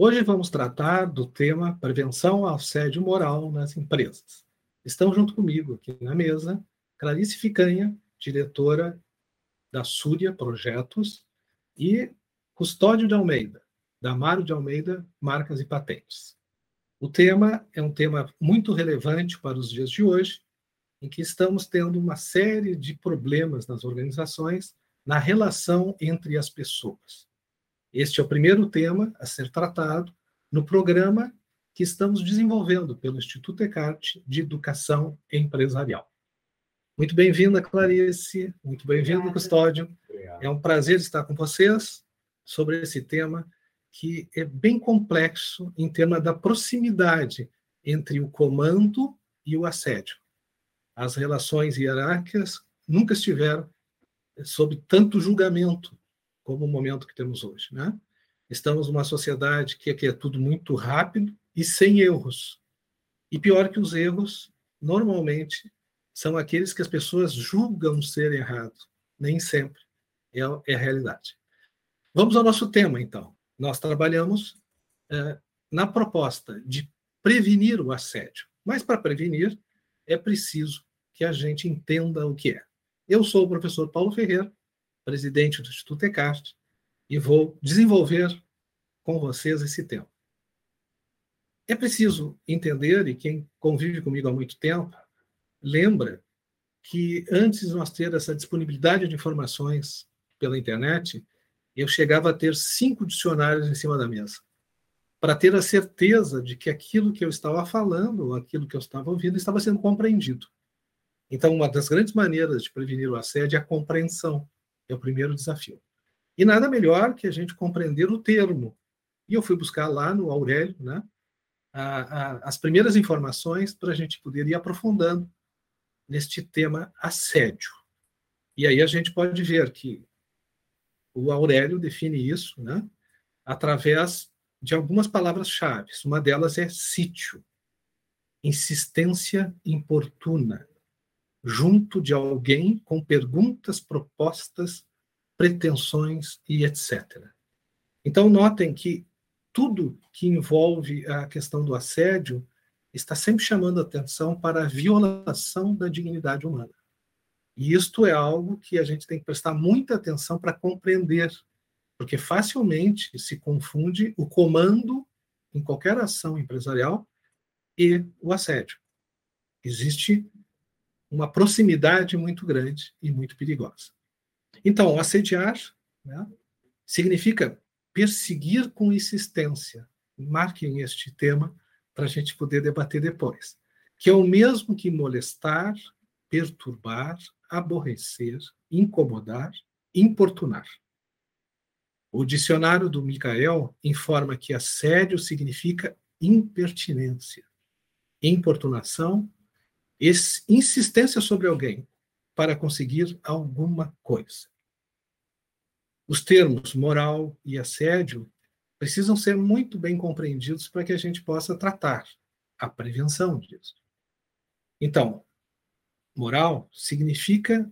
Hoje vamos tratar do tema prevenção ao assédio moral nas empresas. Estão junto comigo aqui na mesa Clarice Ficanha, diretora da Súria Projetos, e Custódio de Almeida, da Amaro de Almeida Marcas e Patentes. O tema é um tema muito relevante para os dias de hoje, em que estamos tendo uma série de problemas nas organizações na relação entre as pessoas. Este é o primeiro tema a ser tratado no programa que estamos desenvolvendo pelo Instituto Ecarte de Educação Empresarial. Muito bem-vinda, Clarice. Muito bem-vindo, Custódio. Obrigado. É um prazer estar com vocês sobre esse tema que é bem complexo em termos da proximidade entre o comando e o assédio. As relações hierárquicas nunca estiveram sob tanto julgamento como o momento que temos hoje, né? Estamos numa sociedade que aqui é tudo muito rápido e sem erros. E pior que os erros, normalmente são aqueles que as pessoas julgam ser errados. Nem sempre é, é a realidade. Vamos ao nosso tema, então. Nós trabalhamos é, na proposta de prevenir o assédio. Mas para prevenir, é preciso que a gente entenda o que é. Eu sou o professor Paulo Ferreira, presidente do Instituto Ecarte, e vou desenvolver com vocês esse tema. É preciso entender, e quem convive comigo há muito tempo, lembra que antes de nós ter essa disponibilidade de informações pela internet, eu chegava a ter cinco dicionários em cima da mesa, para ter a certeza de que aquilo que eu estava falando, aquilo que eu estava ouvindo, estava sendo compreendido. Então, uma das grandes maneiras de prevenir o assédio é a compreensão, é o primeiro desafio. E nada melhor que a gente compreender o termo. E eu fui buscar lá no Aurélio, né, a, a, as primeiras informações para a gente poder ir aprofundando neste tema assédio. E aí a gente pode ver que o Aurélio define isso né, através de algumas palavras-chave. Uma delas é sítio, insistência importuna, junto de alguém com perguntas, propostas, pretensões e etc. Então, notem que tudo que envolve a questão do assédio está sempre chamando atenção para a violação da dignidade humana. E isto é algo que a gente tem que prestar muita atenção para compreender, porque facilmente se confunde o comando em qualquer ação empresarial e o assédio. Existe uma proximidade muito grande e muito perigosa. Então, assediar né, significa perseguir com insistência. Marquem este tema para a gente poder debater depois, que é o mesmo que molestar, perturbar, aborrecer, incomodar, importunar. O dicionário do Micael informa que assédio significa impertinência, importunação, insistência sobre alguém para conseguir alguma coisa. Os termos moral e assédio precisam ser muito bem compreendidos para que a gente possa tratar a prevenção disso. Então, moral significa,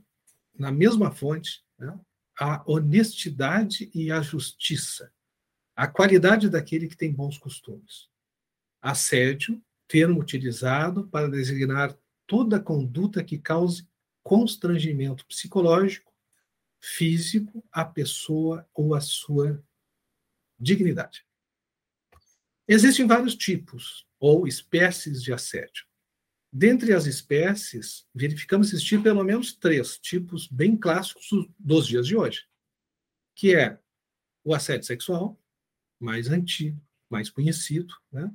na mesma fonte, né, a honestidade e a justiça, a qualidade daquele que tem bons costumes. Assédio, termo utilizado para designar toda conduta que cause constrangimento psicológico, físico à pessoa ou à sua dignidade. Existem vários tipos ou espécies de assédio. Dentre as espécies, verificamos existir pelo menos três tipos bem clássicos dos dias de hoje, que é o assédio sexual, mais antigo, mais conhecido, né?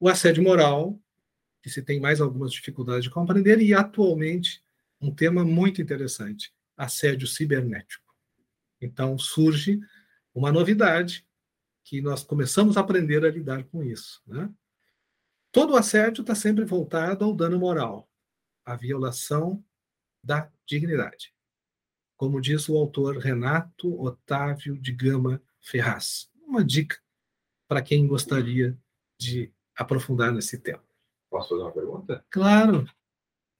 o assédio moral, que se tem mais algumas dificuldades de compreender, e atualmente um tema muito interessante, assédio cibernético. Então surge uma novidade que nós começamos a aprender a lidar com isso. Né? Todo assédio está sempre voltado ao dano moral, à violação da dignidade. Como diz o autor Renato Otávio de Gama Ferraz. Uma dica para quem gostaria de aprofundar nesse tema. Posso fazer uma pergunta? Claro.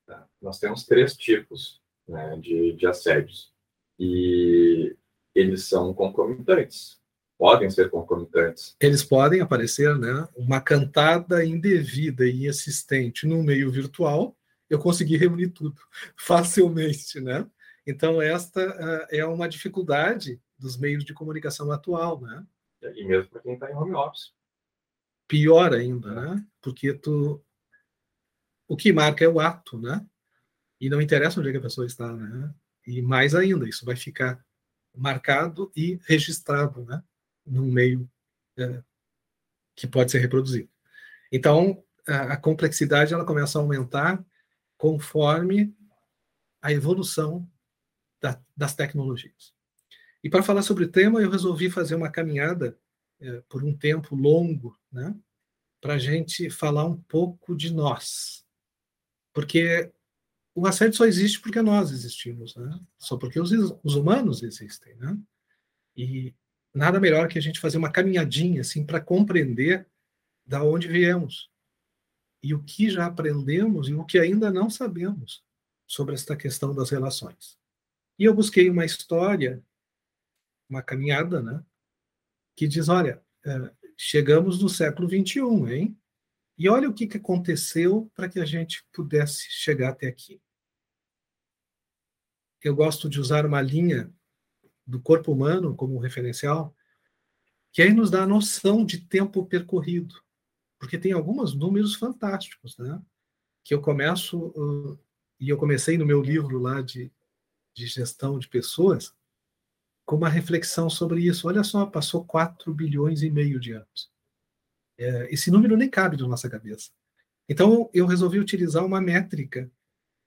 Tá. Nós temos três tipos né, de, de assédios. E eles são concomitantes podem ser concomitantes. Eles podem aparecer, né? Uma cantada indevida e insistente no meio virtual, eu consegui reunir tudo facilmente, né? Então esta uh, é uma dificuldade dos meios de comunicação atual, né? E mesmo para quem está em home office. Pior ainda, né? Porque tu o que marca é o ato, né? E não interessa onde é que a pessoa está, né? E mais ainda, isso vai ficar marcado e registrado, né? num meio é, que pode ser reproduzido. Então, a, a, complexidade ela começa a aumentar conforme a evolução da, das tecnologias. E para falar sobre o tema, eu resolvi fazer uma caminhada é, por um tempo longo, né, para a gente falar um pouco de nós. Porque o assédio só existe porque nós existimos, né? só porque os, os humanos existem. Né? E nada melhor que a gente fazer uma caminhadinha assim para compreender da onde viemos e o que já aprendemos e o que ainda não sabemos sobre esta questão das relações. E eu busquei uma história, uma caminhada, né, que diz, olha, é, chegamos no século 21, hein? E olha o que, que aconteceu para que a gente pudesse chegar até aqui. Eu gosto de usar uma linha do corpo humano como referencial, que aí nos dá a noção de tempo percorrido, porque tem alguns números fantásticos, né? Que eu começo uh, e eu comecei no meu livro lá de, de gestão de pessoas com uma reflexão sobre isso. Olha só, passou 4 bilhões e meio de anos. É, esse número nem cabe na nossa cabeça. Então eu resolvi utilizar uma métrica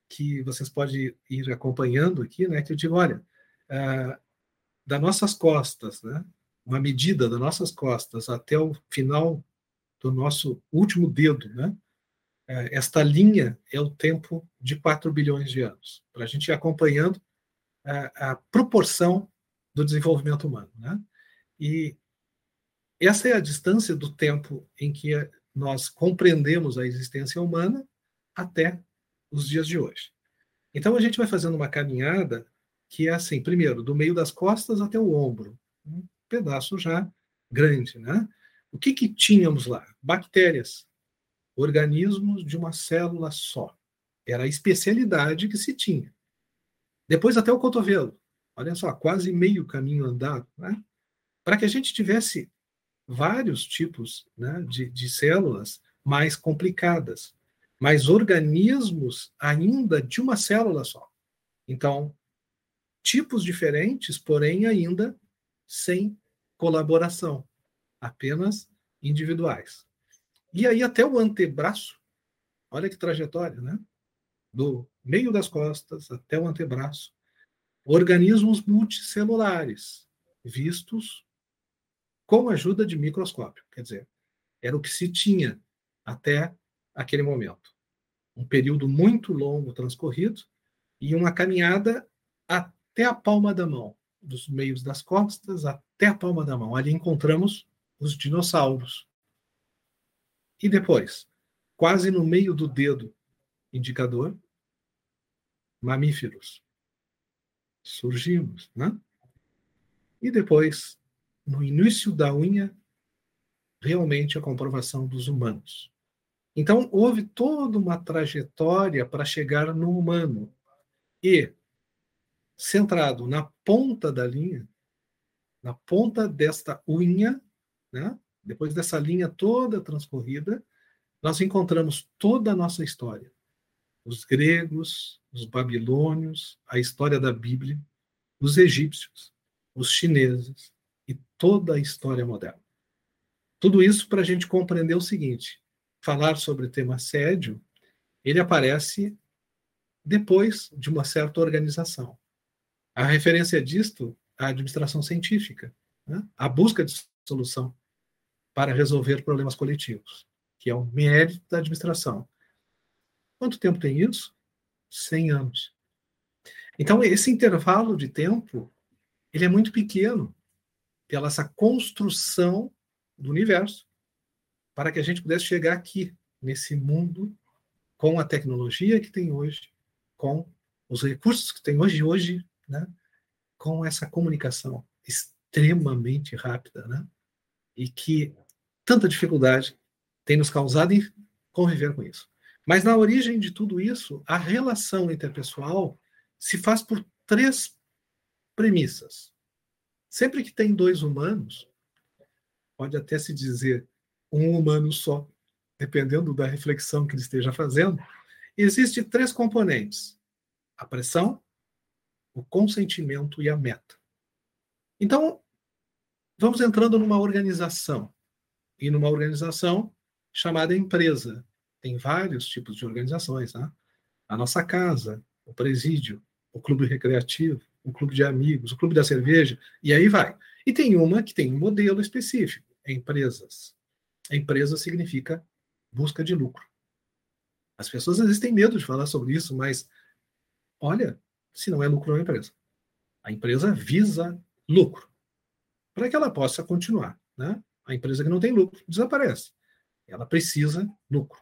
que vocês podem ir acompanhando aqui, né? Que eu digo, olha, uh, das nossas costas, né? uma medida das nossas costas até o final do nosso último dedo, né? É, esta linha é o tempo de 4 bilhões de anos, para a gente ir acompanhando a, a, proporção do desenvolvimento humano. Né? E essa é a distância do tempo em que nós compreendemos a existência humana até os dias de hoje. Então a gente vai fazendo uma caminhada que é assim, primeiro, do meio das costas até o ombro, um pedaço já grande, né? O que que tínhamos lá? Bactérias, organismos de uma célula só. Era a especialidade que se tinha. Depois até o cotovelo. Olha só, quase meio caminho andado, né? Para que a gente tivesse vários tipos né, de, de células mais complicadas, mas organismos ainda de uma célula só. Então, tipos diferentes, porém ainda sem colaboração, apenas individuais. E aí até o antebraço, olha que trajetória, né? Do meio das costas até o antebraço, organismos multicelulares, vistos com ajuda de microscópio, quer dizer, era o que se tinha até aquele momento. Um período muito longo transcorrido e uma caminhada até a palma da mão, dos meios das costas até a palma da mão. Ali encontramos os dinossauros. E depois, quase no meio do dedo indicador, mamíferos. Surgimos, né? E depois, no início da unha, realmente a comprovação dos humanos. Então, houve toda uma trajetória para chegar no humano. E centrado na ponta da linha, na ponta desta unha, né? depois dessa linha toda transcorrida, nós encontramos toda a nossa história. Os gregos, os babilônios, a história da Bíblia, os egípcios, os chineses toda a história moderna. Tudo isso para a gente compreender o seguinte: falar sobre o tema assédio, ele aparece depois de uma certa organização. A referência disto à administração científica, né? a busca de solução para resolver problemas coletivos, que é o mérito da administração. Quanto tempo tem isso? 100 anos. Então, esse intervalo de tempo, ele é muito pequeno pela essa construção do universo, para que a gente pudesse chegar aqui, nesse mundo, com a tecnologia que tem hoje, com os recursos que tem hoje, hoje né, com essa comunicação extremamente rápida, né? e que tanta dificuldade tem nos causado em conviver com isso. Mas na origem de tudo isso, a relação interpessoal se faz por três premissas. Sempre que tem dois humanos, pode até se dizer um humano só, dependendo da reflexão que ele esteja fazendo, existem três componentes: a pressão, o consentimento e a meta. Então, vamos entrando numa organização. E numa organização chamada empresa. Tem vários tipos de organizações, né? A nossa casa, o presídio, o clube recreativo, o clube de amigos, o clube da cerveja, e aí vai. E tem uma que tem um modelo específico, é empresas. Empresa significa busca de lucro. As pessoas às vezes têm medo de falar sobre isso, mas olha, se não é lucro, não é empresa. A empresa visa lucro para que ela possa continuar. Né? A empresa que não tem lucro desaparece. Ela precisa lucro.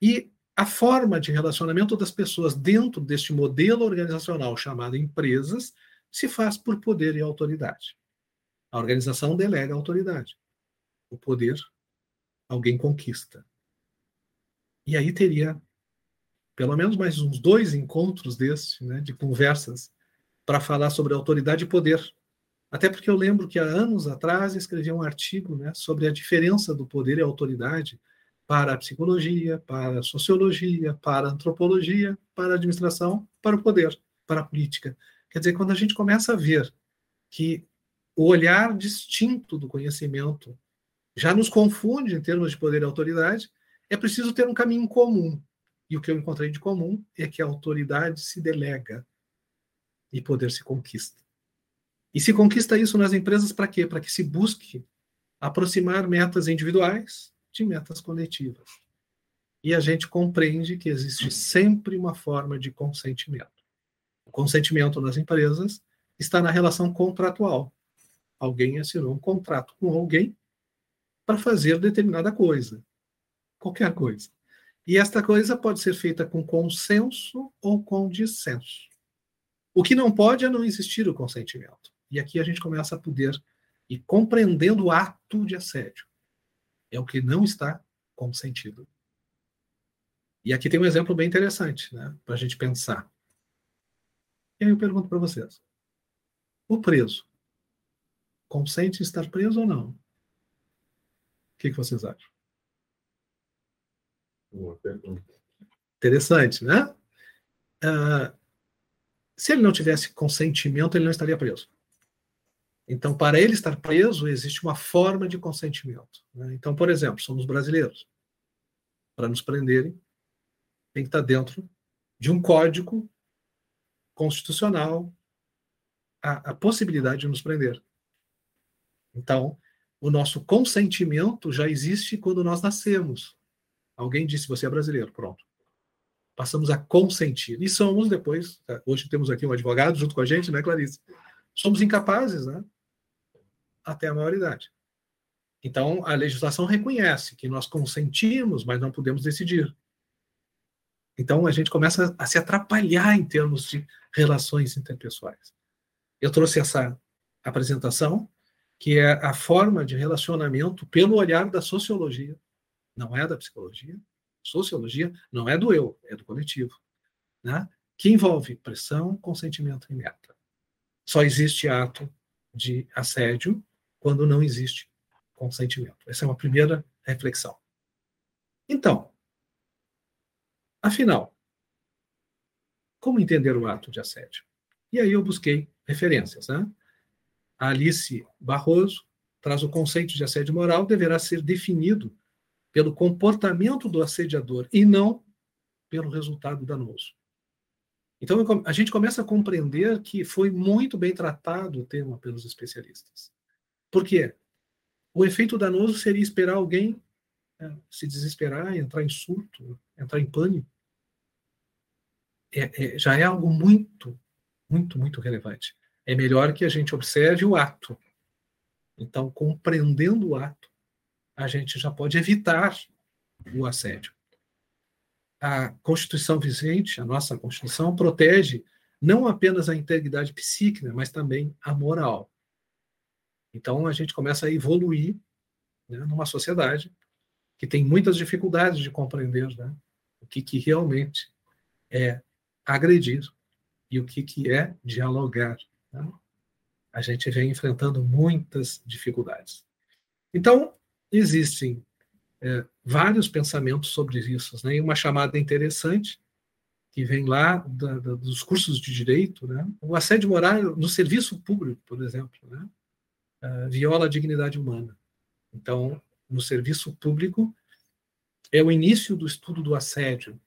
E a forma de relacionamento das pessoas dentro deste modelo organizacional chamado empresas se faz por poder e autoridade. A organização delega a autoridade. O poder alguém conquista. E aí teria pelo menos mais uns dois encontros desses, né, de conversas, para falar sobre autoridade e poder. Até porque eu lembro que há anos atrás escrevi um artigo né, sobre a diferença do poder e autoridade para a psicologia, para a sociologia, para a antropologia, para a administração, para o poder, para a política. Quer dizer, quando a gente começa a ver que o olhar distinto do conhecimento já nos confunde em termos de poder e autoridade, é preciso ter um caminho comum. E o que eu encontrei de comum é que a autoridade se delega e poder se conquista. E se conquista isso nas empresas para quê? Para que se busque aproximar metas individuais de metas coletivas. E a gente compreende que existe sempre uma forma de consentimento. O consentimento nas empresas está na relação contratual. Alguém assinou um contrato com alguém para fazer determinada coisa, qualquer coisa. E esta coisa pode ser feita com consenso ou com dissenso. O que não pode é não existir o consentimento. E aqui a gente começa a poder ir compreendendo o ato de assédio é o que não está consentido. E aqui tem um exemplo bem interessante, né, para a gente pensar. E aí eu pergunto para vocês: o preso consente estar preso ou não? O que, que vocês acham? Boa pergunta. Interessante, né? Uh, se ele não tivesse consentimento, ele não estaria preso. Então, para ele estar preso, existe uma forma de consentimento. Né? Então, por exemplo, somos brasileiros. Para nos prenderem, tem que estar dentro de um código constitucional a, a possibilidade de nos prender. Então, o nosso consentimento já existe quando nós nascemos. Alguém disse, você é brasileiro, pronto. Passamos a consentir. E somos depois, hoje temos aqui um advogado junto com a gente, né, Clarice? Somos incapazes, né? Até a maioridade. Então, a legislação reconhece que nós consentimos, mas não podemos decidir. Então, a gente começa a se atrapalhar em termos de relações interpessoais. Eu trouxe essa apresentação, que é a forma de relacionamento pelo olhar da sociologia, não é da psicologia. Sociologia não é do eu, é do coletivo, né? que envolve pressão, consentimento e meta. Só existe ato de assédio quando não existe consentimento. Essa é uma primeira reflexão. Então, afinal, como entender o ato de assédio? E aí eu busquei referências. Né? A Alice Barroso traz o conceito de assédio moral deverá ser definido pelo comportamento do assediador e não pelo resultado danoso. Então a gente começa a compreender que foi muito bem tratado o tema pelos especialistas. Por quê? O efeito danoso seria esperar alguém né, se desesperar, entrar em surto, entrar em pânico. É, é, já é algo muito, muito, muito relevante. É melhor que a gente observe o ato. Então, compreendendo o ato, a gente já pode evitar o assédio. A Constituição vigente, a nossa Constituição, protege não apenas a integridade psíquica, mas também a moral. Então a gente começa a evoluir né, numa sociedade que tem muitas dificuldades de compreender né, o que, que realmente é agredir e o que, que é dialogar. Né? A gente vem enfrentando muitas dificuldades. Então, existem é, vários pensamentos sobre isso. Né? E uma chamada interessante, que vem lá da, da, dos cursos de direito, né? o assédio moral no serviço público, por exemplo, né? Uh, viola a dignidade humana. Então, no serviço público, é o início do estudo do assédio,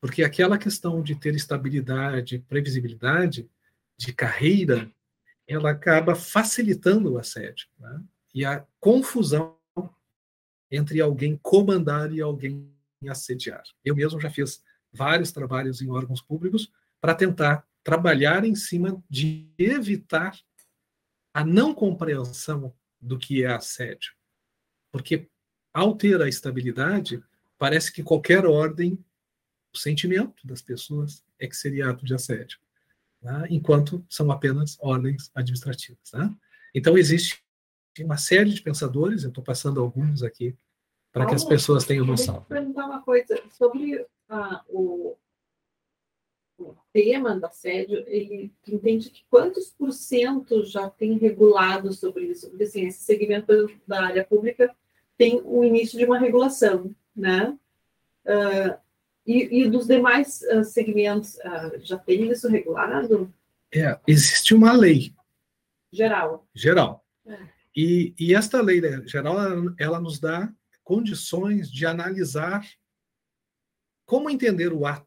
porque aquela questão de ter estabilidade, previsibilidade de carreira, ela acaba facilitando o assédio. Né? E a confusão entre alguém comandar e alguém assediar. Eu mesmo já fiz vários trabalhos em órgãos públicos para tentar trabalhar em cima de evitar a não compreensão do que é assédio. Porque ao ter a estabilidade, parece que qualquer ordem, o sentimento das pessoas é que seria ato de assédio, né? enquanto são apenas ordens administrativas. Né? Então, existe uma série de pensadores, eu estou passando alguns aqui, para que as pessoas tenham noção. Eu perguntar uma coisa sobre ah, o, o tema do assédio, ele entende que quantos por cento já tem regulado sobre isso? Porque, assim, esse segmento da área pública tem o início de uma regulação, né? Uh, e, e, dos demais uh, segmentos, uh, já tem isso regulado? É, existe uma lei. Geral. Geral. É. E, e, esta lei né, geral, ela, ela nos dá condições de analisar como entender o ato.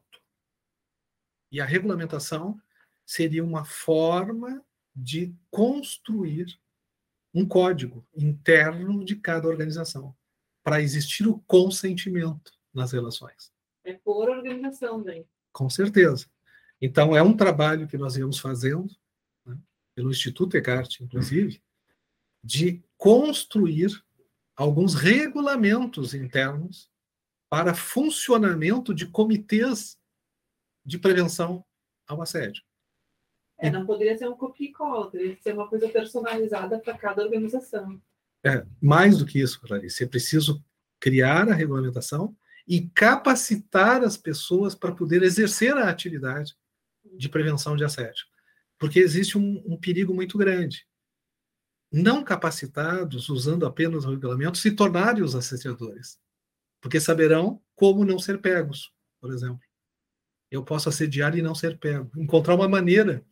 E a regulamentação seria uma forma de construir um código interno de cada organização para existir o consentimento nas relações. É por organização, daí. Com certeza. Então, é um trabalho que nós íamos fazendo, né, pelo Instituto Ecarte, inclusive, de construir alguns regulamentos internos para funcionamento de comitês de prevenção ao assédio. É, não poderia ser um copia e cola, teria que ser uma coisa personalizada para cada organização. É, mais do que isso, Clarice, é preciso criar a regulamentação e capacitar as pessoas para poder exercer a atividade de prevenção de assédio. Porque existe um, um perigo muito grande. Não capacitados, usando apenas o regulamento, se tornarem os assediadores. Porque saberão como não ser pegos, por exemplo. Eu posso assediar e não ser pego. Encontrar uma maneira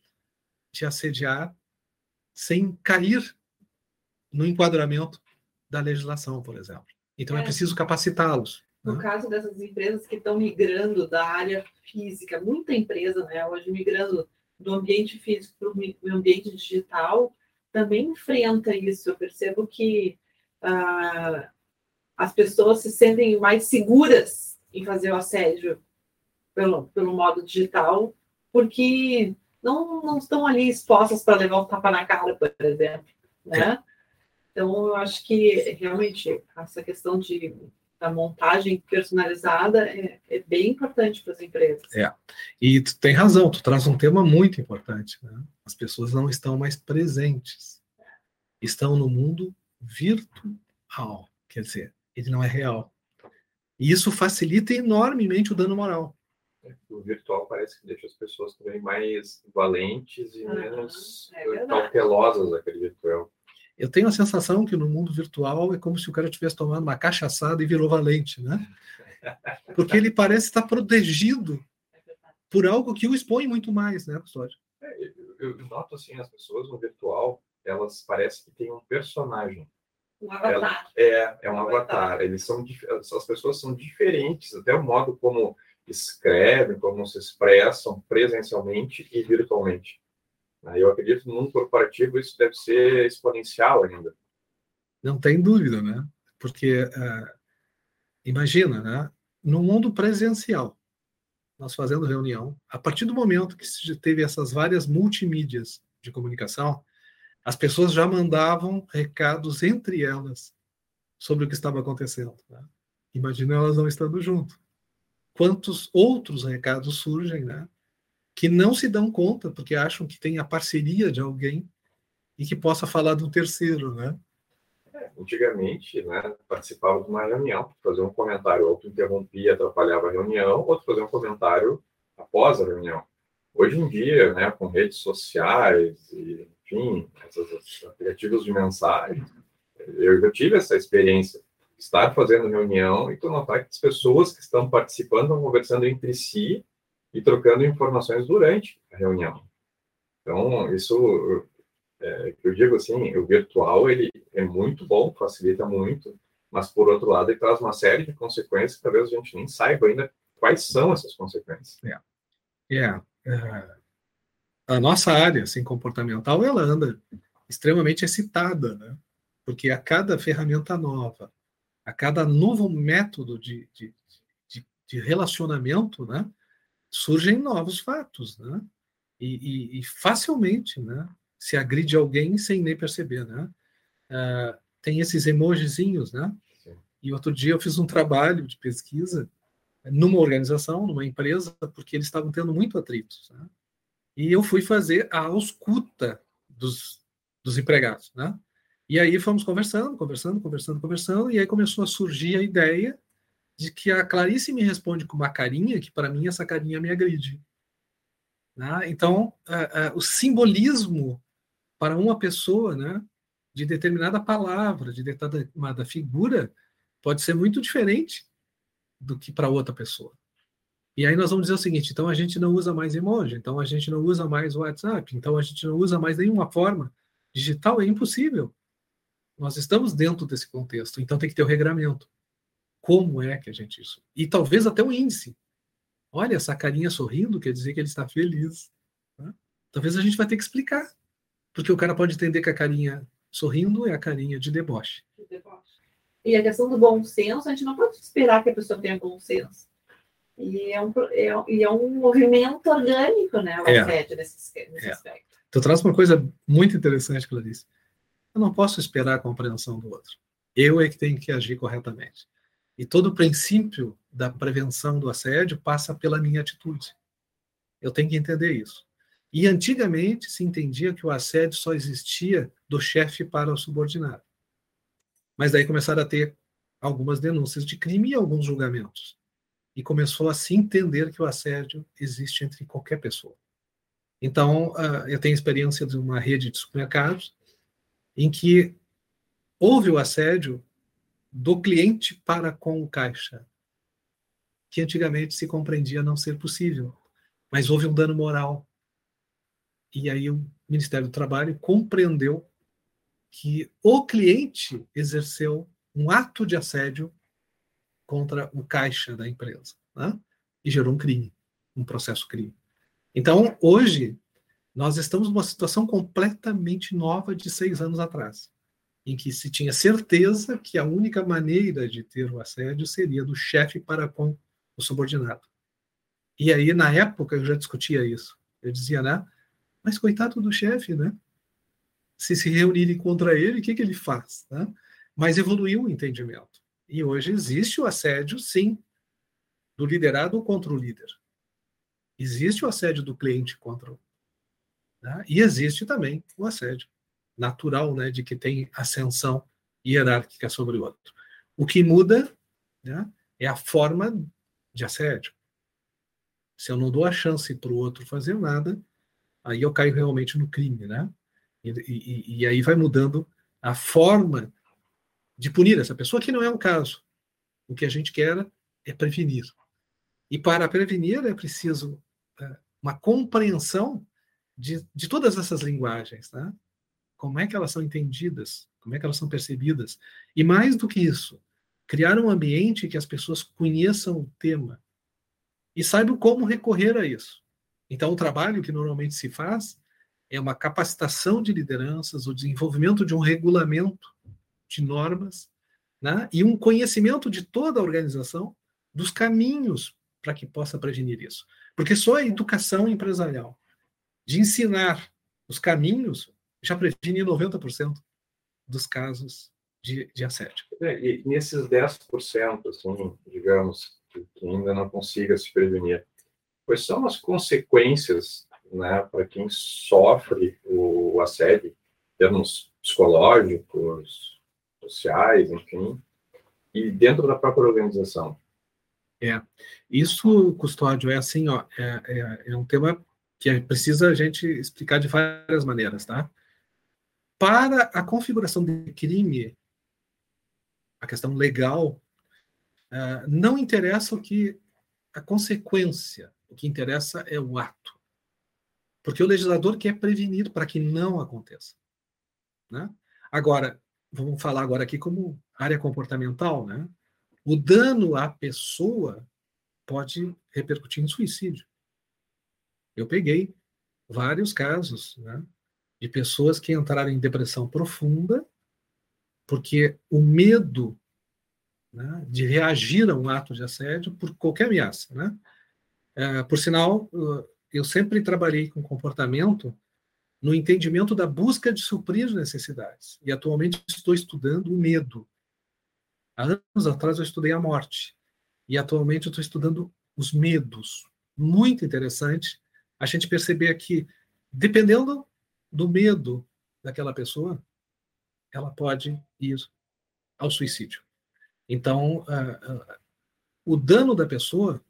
te assediar sem cair no enquadramento da legislação, por exemplo. Então é, é preciso capacitá-los. No né? caso dessas empresas que estão migrando da área física, muita empresa, né, hoje migrando do ambiente físico para o ambiente digital, também enfrenta isso. Eu percebo que ah, as pessoas se sentem mais seguras em fazer o assédio pelo, pelo modo digital, porque não, não estão ali expostas para levar um tapa na cara, por exemplo, né? Então, eu acho que realmente essa questão de da montagem personalizada é, é bem importante para as empresas. É, e tu tem razão, tu traz um tema muito importante. Né? As pessoas não estão mais presentes, estão no mundo virtual, quer dizer, ele não é real. E isso facilita enormemente o dano moral. O virtual parece que deixa as pessoas também mais valentes e menos é cautelosas, acredito eu. Eu tenho a sensação que no mundo virtual é como se o cara tivesse tomado uma cachaçada e virou valente, né? Porque ele parece estar protegido por algo que o expõe muito mais, né, Custódio? É, eu, eu noto assim, as pessoas no virtual, elas parecem que têm um personagem. Um avatar. Ela, é, é um, um avatar. avatar. Eles são, as pessoas são diferentes, até o modo como escrevem, como se expressam presencialmente e virtualmente. Eu acredito que no mundo corporativo isso deve ser exponencial ainda. Não tem dúvida, né? Porque uh, imagina, né? No mundo presencial, nós fazendo reunião, a partir do momento que teve essas várias multimídias de comunicação, as pessoas já mandavam recados entre elas sobre o que estava acontecendo. Né? Imagina elas não estando junto quantos outros recados surgem, né? Que não se dão conta, porque acham que tem a parceria de alguém e que possa falar do terceiro, né? É, antigamente, né, participava de uma reunião, fazer um comentário, outro interrompia, atrapalhava a reunião, outro fazia um comentário após a reunião. Hoje em dia, né, com redes sociais e, enfim, esses aplicativos de mensagem, eu já tive essa experiência, estar fazendo reunião e tu notar que as pessoas que estão participando estão conversando entre si e trocando informações durante a reunião. Então, isso é, eu digo assim, o virtual ele é muito bom, facilita muito, mas por outro lado ele traz uma série de consequências que talvez a gente nem saiba ainda quais são essas consequências. É, é, é a nossa área assim, comportamental ela anda extremamente excitada, né? porque a cada ferramenta nova, a cada novo método de, de, de, de relacionamento, né, surgem novos fatos, né? E, e, e, facilmente, né, se agride alguém sem nem perceber, né? Uh, tem esses emojizinhos, né? E outro dia eu fiz um trabalho de pesquisa numa organização, numa empresa, porque eles estavam tendo muito atritos, né? E eu fui fazer a ausculta dos, dos empregados, né? E aí fomos conversando, conversando, conversando, conversando, e aí começou a surgir a ideia de que a Clarice me responde com uma carinha, que para mim essa carinha me agride. Né? Então, o simbolismo para uma pessoa, né, de determinada palavra, de determinada figura, pode ser muito diferente do que para outra pessoa. E aí nós vamos dizer o seguinte: então a gente não usa mais emoji, então a gente não usa mais WhatsApp, então a gente não usa mais nenhuma forma digital, é impossível. Nós estamos dentro desse contexto, então tem que ter o regramento. Como é que a gente isso? E talvez até o índice. Olha, essa carinha sorrindo quer dizer que ele está feliz. Né? Talvez a gente vai ter que explicar. Porque o cara pode entender que a carinha sorrindo é a carinha de deboche. De deboche. E a questão do bom senso, a gente não pode esperar que a pessoa tenha bom senso. E é um, é, é um movimento orgânico, né? O é. nesse, nesse é. aspecto. Então traz uma coisa muito interessante, Clarice. Eu não posso esperar a compreensão do outro. Eu é que tenho que agir corretamente. E todo o princípio da prevenção do assédio passa pela minha atitude. Eu tenho que entender isso. E antigamente se entendia que o assédio só existia do chefe para o subordinado. Mas daí começaram a ter algumas denúncias de crime e alguns julgamentos. E começou a se entender que o assédio existe entre qualquer pessoa. Então, uh, eu tenho experiência de uma rede de supermercados em que houve o assédio do cliente para com o caixa, que antigamente se compreendia não ser possível, mas houve um dano moral e aí o Ministério do Trabalho compreendeu que o cliente exerceu um ato de assédio contra o caixa da empresa, né? e gerou um crime, um processo crime. Então, hoje, nós estamos numa situação completamente nova de seis anos atrás, em que se tinha certeza que a única maneira de ter o assédio seria do chefe para com o subordinado. E aí, na época, eu já discutia isso. Eu dizia, né? Mas coitado do chefe, né? Se se reunirem contra ele, o que, que ele faz? Né? Mas evoluiu o entendimento. E hoje existe o assédio, sim, do liderado contra o líder. Existe o assédio do cliente contra o. Né? E existe também o assédio natural, né, de que tem ascensão hierárquica sobre o outro. O que muda né, é a forma de assédio. Se eu não dou a chance para o outro fazer nada, aí eu caio realmente no crime, né? E, e, e, aí vai mudando a forma de punir essa pessoa, que não é o caso. O que a gente quer é prevenir. E para prevenir é preciso é, uma compreensão de, de todas essas linguagens, né? Como é que elas são entendidas, como é que elas são percebidas. E mais do que isso, criar um ambiente que as pessoas conheçam o tema e saibam como recorrer a isso. Então, o trabalho que normalmente se faz é uma capacitação de lideranças, o desenvolvimento de um regulamento de normas, né? e um conhecimento de toda a organização dos caminhos para que possa prevenir isso. Porque só a educação empresarial, de ensinar os caminhos, já previne 90% dos casos de, de assédio. É, e nesses 10%, assim, digamos, que ainda não consiga se prevenir, quais são as consequências né, para quem sofre o assédio, termos psicológicos, sociais, enfim, e dentro da própria organização. É, isso, Custódio, é assim, ó, é, é, é um tema que precisa a gente explicar de várias maneiras, tá? Para a configuração de crime, a questão legal, uh, não interessa o que a consequência, o que interessa é o ato. Porque o legislador quer prevenir para que não aconteça. Né? Agora, vamos falar agora aqui como área comportamental, né? O dano à pessoa pode repercutir em suicídio. Eu peguei vários casos né, de pessoas que entraram em depressão profunda porque o medo né, de reagir a um ato de assédio por qualquer ameaça. Né? É, por sinal, eu sempre trabalhei com comportamento no entendimento da busca de suprir necessidades. E atualmente estou estudando o medo. Há anos atrás eu estudei a morte. E atualmente estou estudando os medos. Muito interessante a gente perceber que, dependendo do medo daquela pessoa, ela pode ir ao suicídio. Então, uh, uh, o dano da pessoa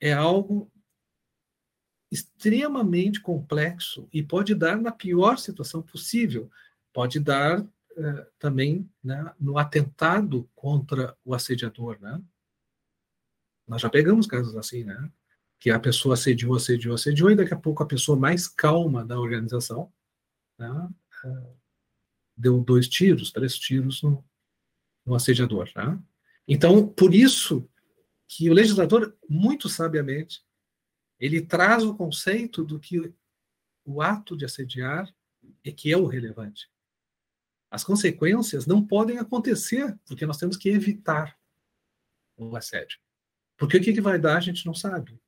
é algo extremamente complexo e pode dar na pior situação possível. Pode dar uh, também né, no atentado contra o assediador. Né? Nós já pegamos casos assim, né? Que a pessoa assediou, assediou, assediou, e daqui a pouco a pessoa mais calma da organização né, deu dois tiros, três tiros no, no assediador. Tá? Então, por isso que o legislador, muito sabiamente, ele traz o conceito do que o ato de assediar é que é o relevante. As consequências não podem acontecer, porque nós temos que evitar o assédio. Porque o que, que vai dar, a gente não sabe.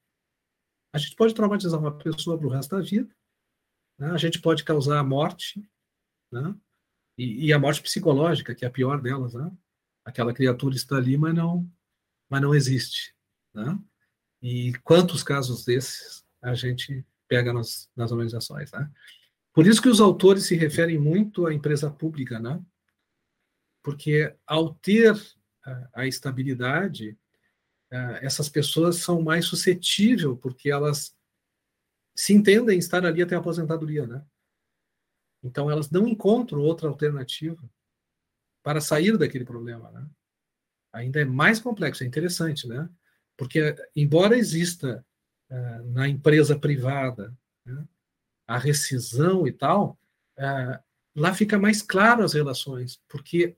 A gente pode traumatizar uma pessoa para o resto da vida, né? a gente pode causar a morte, né? e, e, a morte psicológica, que é a pior delas. Né? Aquela criatura está ali, mas não, mas não existe. Né? E quantos casos desses a gente pega nas, nas organizações? Né? Por isso que os autores se referem muito à empresa pública, né? porque ao ter a, estabilidade, essas pessoas são mais suscetíveis, porque elas se entendem estar ali até a aposentadoria, né? Então elas não encontram outra alternativa para sair daquele problema, né? Ainda é mais complexo, é interessante, né? Porque embora exista uh, na empresa privada né, a rescisão e tal, uh, lá fica mais claro as relações, porque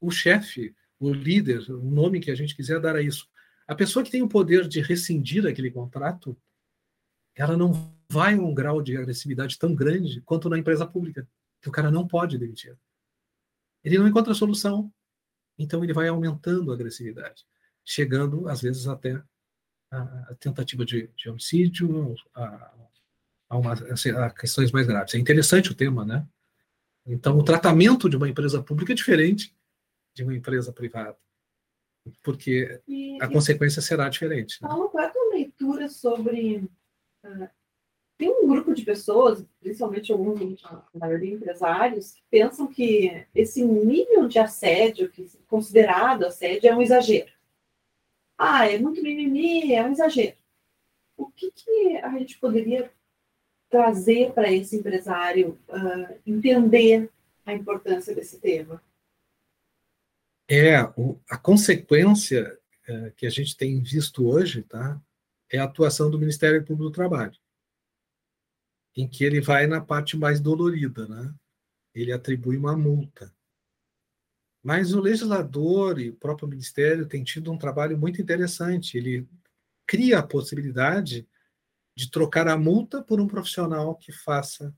o chefe, o líder, o nome que a gente quiser dar a isso, a pessoa que tem o poder de rescindir aquele contrato, ela não vai a um grau de agressividade tão grande quanto na empresa pública, que o cara não pode demitir. Ele não encontra solução, então ele vai aumentando a agressividade, chegando às vezes até a tentativa de, de homicídio, a, a, uma, a questões mais graves. É interessante o tema, né? Então, o tratamento de uma empresa pública é diferente de uma empresa privada porque e, a e consequência será diferente. Né? Paulo, qual é a tua leitura sobre. Uh, tem um grupo de pessoas, principalmente alguns, a maioria empresários, que pensam que esse nível de assédio, que é considerado assédio, é um exagero. Ah, é muito mimimi, é um exagero. O que, que a gente poderia trazer para esse empresário uh, entender a importância desse tema? É a consequência é, que a gente tem visto hoje, tá? É a atuação do Ministério Público do Trabalho, em que ele vai na parte mais dolorida, né? Ele atribui uma multa. Mas o legislador e o próprio Ministério têm tido um trabalho muito interessante. Ele cria a possibilidade de trocar a multa por um profissional que faça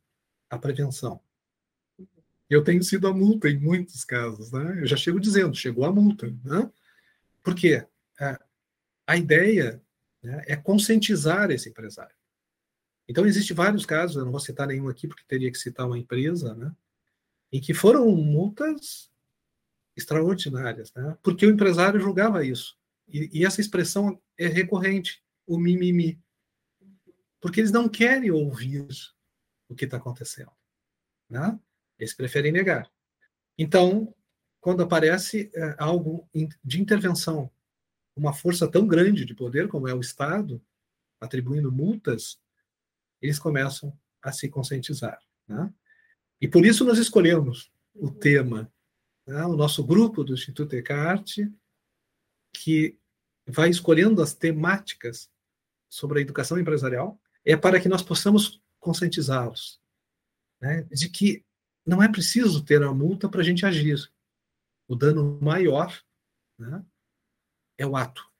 a prevenção. Eu tenho sido a multa em muitos casos, né? Eu já chego dizendo, chegou a multa, né? Por quê? A, a ideia né, é conscientizar esse empresário. Então, existem vários casos, eu não vou citar nenhum aqui, porque teria que citar uma empresa, né? Em que foram multas extraordinárias, né? Porque o empresário julgava isso. E, e essa expressão é recorrente, o mimimi. Porque eles não querem ouvir o que está acontecendo, né? Eles preferem negar. Então, quando aparece é, algo de intervenção, uma força tão grande de poder como é o Estado, atribuindo multas, eles começam a se conscientizar. Né? E por isso nós escolhemos o tema, né? o nosso grupo do Instituto Ecarte, que vai escolhendo as temáticas sobre a educação empresarial, é para que nós possamos conscientizá-los né? de que não é preciso ter a multa para a gente agir o dano maior né, é o ato.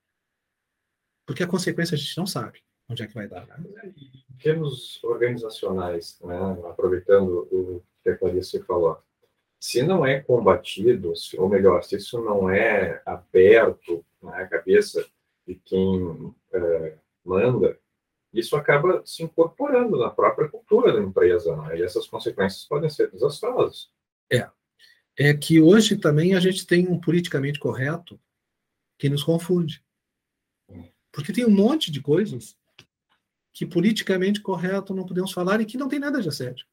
Porque a consequência a gente não sabe onde é que vai dar. Né? Em termos organizacionais, né, aproveitando o que a Clarice falou, se não é combatido, ou melhor, se isso não é aberto na cabeça de quem é, manda, isso acaba se incorporando na própria cultura da empresa, né? e essas consequências podem ser desastrosas. É, é que hoje também a gente tem um politicamente correto que nos confunde. Porque tem um monte de coisas que politicamente correto não podemos falar e que não tem nada de assédio.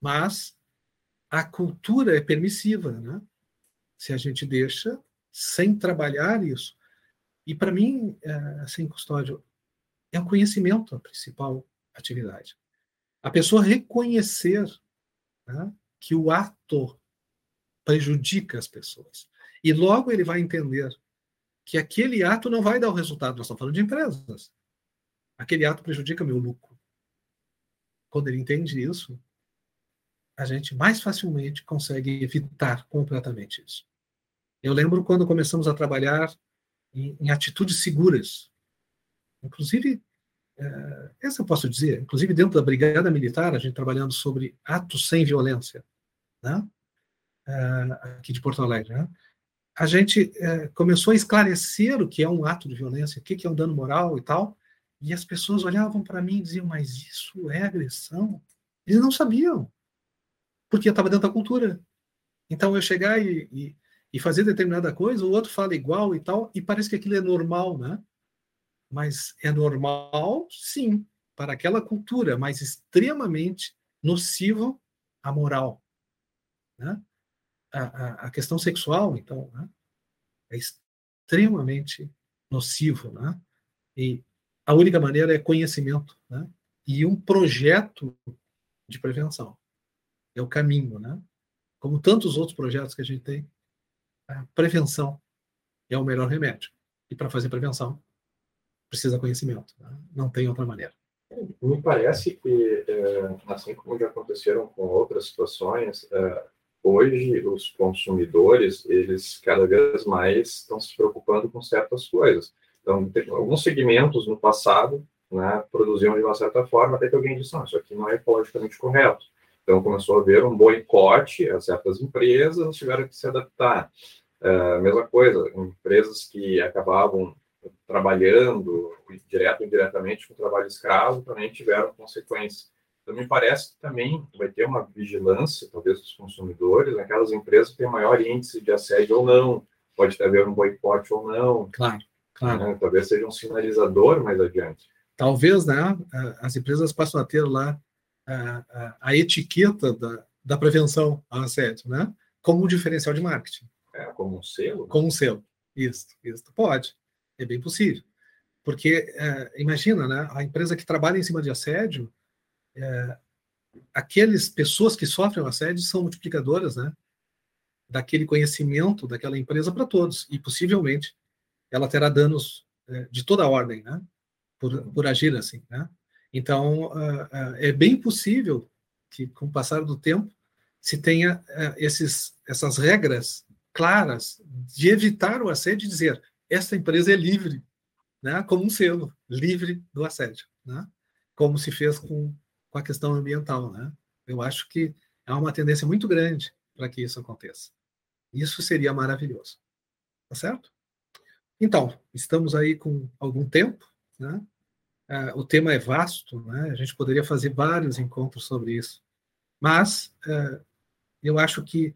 Mas a cultura é permissiva, né? Se a gente deixa sem trabalhar isso. E para mim, é, assim, custódio, é o conhecimento a principal atividade. A pessoa reconhecer né, que o ato prejudica as pessoas. E logo ele vai entender que aquele ato não vai dar o resultado. Nós estamos falando de empresas. Aquele ato prejudica meu lucro. Quando ele entende isso, a gente mais facilmente consegue evitar completamente isso. Eu lembro quando começamos a trabalhar em, em atitudes seguras. Inclusive, é, essa eu posso dizer, inclusive dentro da Brigada Militar, a gente trabalhando sobre atos sem violência. Né? uh, aqui de Porto Alegre, né? a gente uh, começou a esclarecer o que é um ato de violência, o que, é um dano moral e tal, e as pessoas olhavam para mim e diziam, mas isso é agressão? Eles não sabiam, porque estava dentro da cultura. Então, eu chegar e, e, e, fazer determinada coisa, o outro fala igual e tal, e parece que aquilo é normal, né? Mas é normal, sim, para aquela cultura, mas extremamente nocivo à moral. Né? a, a questão sexual, então, né, é extremamente nocivo, né? E a única maneira é conhecimento, né? E um projeto de prevenção é o caminho, né? Como tantos outros projetos que a gente tem, a prevenção é o melhor remédio. E para fazer prevenção precisa conhecimento, né? não tem outra maneira. Me parece que, é, assim como já aconteceram com outras situações, é, hoje os consumidores, eles cada vez mais estão se preocupando com certas coisas. Então, alguns segmentos no passado né, produziam de uma certa forma, até que alguém disse, não, isso aqui não é ecologicamente correto. Então, começou a haver um boicote a certas empresas, tiveram que se adaptar. Uh, mesma coisa, empresas que acabavam trabalhando direto ou indiretamente com trabalho escravo também tiveram consequências. Então, me parece que também vai ter uma vigilância, talvez, dos consumidores, naquelas empresas que têm maior índice de assédio ou não, pode haver um boicote ou não. Claro, claro. Né? Talvez seja um sinalizador mais adiante. Talvez, né, as empresas passam a ter lá a, a, a etiqueta da, da prevenção ao assédio, né, como um diferencial de marketing. É, como um selo? Como um selo, isso, isso. Pode, é bem possível. Porque, é, imagina, né, a empresa que trabalha em cima de assédio, é, aquelas pessoas que sofrem o assédio são multiplicadoras, né? Daquele conhecimento daquela empresa para todos. E possivelmente ela terá danos é, de toda ordem, né? Por, por agir assim, né? Então, uh, uh, é bem possível que, com o passar do tempo, se tenha uh, esses, essas regras claras de evitar o assédio e dizer essa empresa é livre, né? Como um selo, livre do assédio, né? Como se fez com com a questão ambiental, né? Eu acho que há uma tendência muito grande para que isso aconteça. Isso seria maravilhoso. Tá certo? Então, estamos aí com algum tempo, né? Uh, o tema é vasto, né? A gente poderia fazer vários encontros sobre isso. Mas uh, eu acho que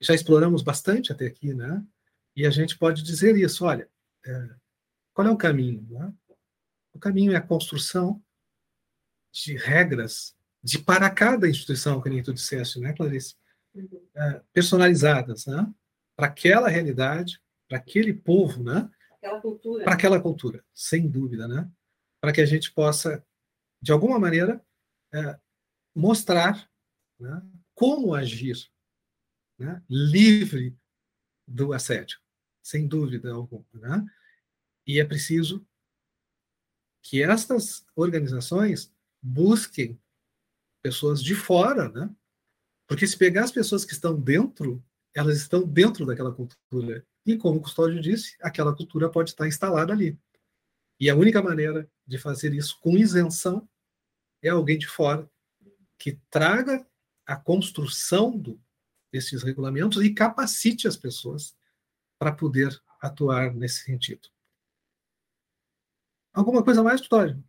já exploramos bastante até aqui, né? E a gente pode dizer isso, olha, uh, qual é o caminho? Né? O caminho é a construção de regras de para cada instituição, que nem tu disseste, né, Clarice? uhum. é, personalizadas, né? Para aquela realidade, para aquele povo, né? Para aquela cultura, sem dúvida, né? Para que a gente possa, de alguma maneira, é, mostrar né, como agir, né, livre do assédio, sem dúvida alguma. Né? E é preciso que estas organizações busquem pessoas de fora, né? Porque se pegar as pessoas que estão dentro, elas estão dentro daquela cultura. E como o Custódio disse, aquela cultura pode estar instalada ali. E a única maneira de fazer isso com isenção é alguém de fora que traga a construção do, desses regulamentos e capacite as pessoas para poder atuar nesse sentido. Alguma coisa mais, Tutório?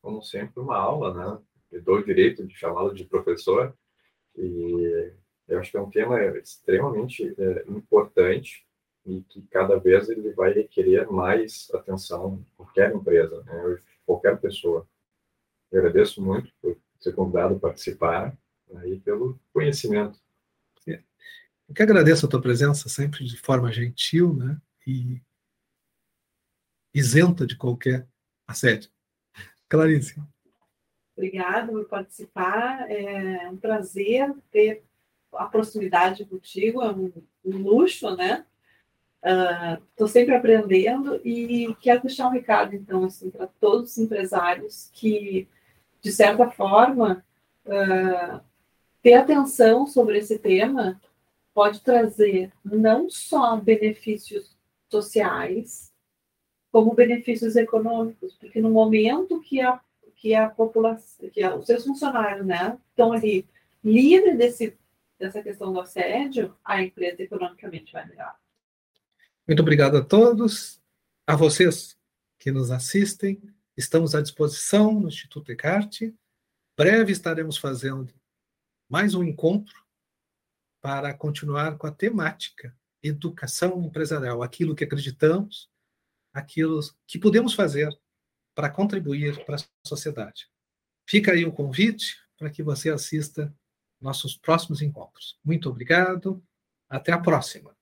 Como sempre, uma aula, né? Eu dou o direito de chamá-lo de professor e eu acho que é um tema extremamente é, importante e que cada vez ele vai requerer mais atenção qualquer empresa, né? qualquer pessoa. Eu agradeço muito por ser convidado a participar aí pelo conhecimento. Eu que agradeço a tua presença sempre de forma gentil, né? E isenta de qualquer assédio. Clarice. Obrigada por participar. É um prazer ter a proximidade contigo, é um, luxo, né? Estou uh, sempre aprendendo e quero deixar um recado, então, assim, para todos os empresários que, de certa forma, uh, ter atenção sobre esse tema pode trazer não só benefícios sociais, como benefícios econômicos, porque no momento que a, que a população, que a, os seus funcionários né, estão ali livres desse, dessa questão do assédio, a empresa economicamente vai melhorar. Muito obrigado a todos, a vocês que nos assistem. Estamos à disposição no Instituto Ecarte. Breve estaremos fazendo mais um encontro para continuar com a temática educação empresarial, aquilo que acreditamos, aquilo que podemos fazer para contribuir para a sociedade. Fica aí o convite para que você assista nossos próximos encontros. Muito obrigado, até a próxima.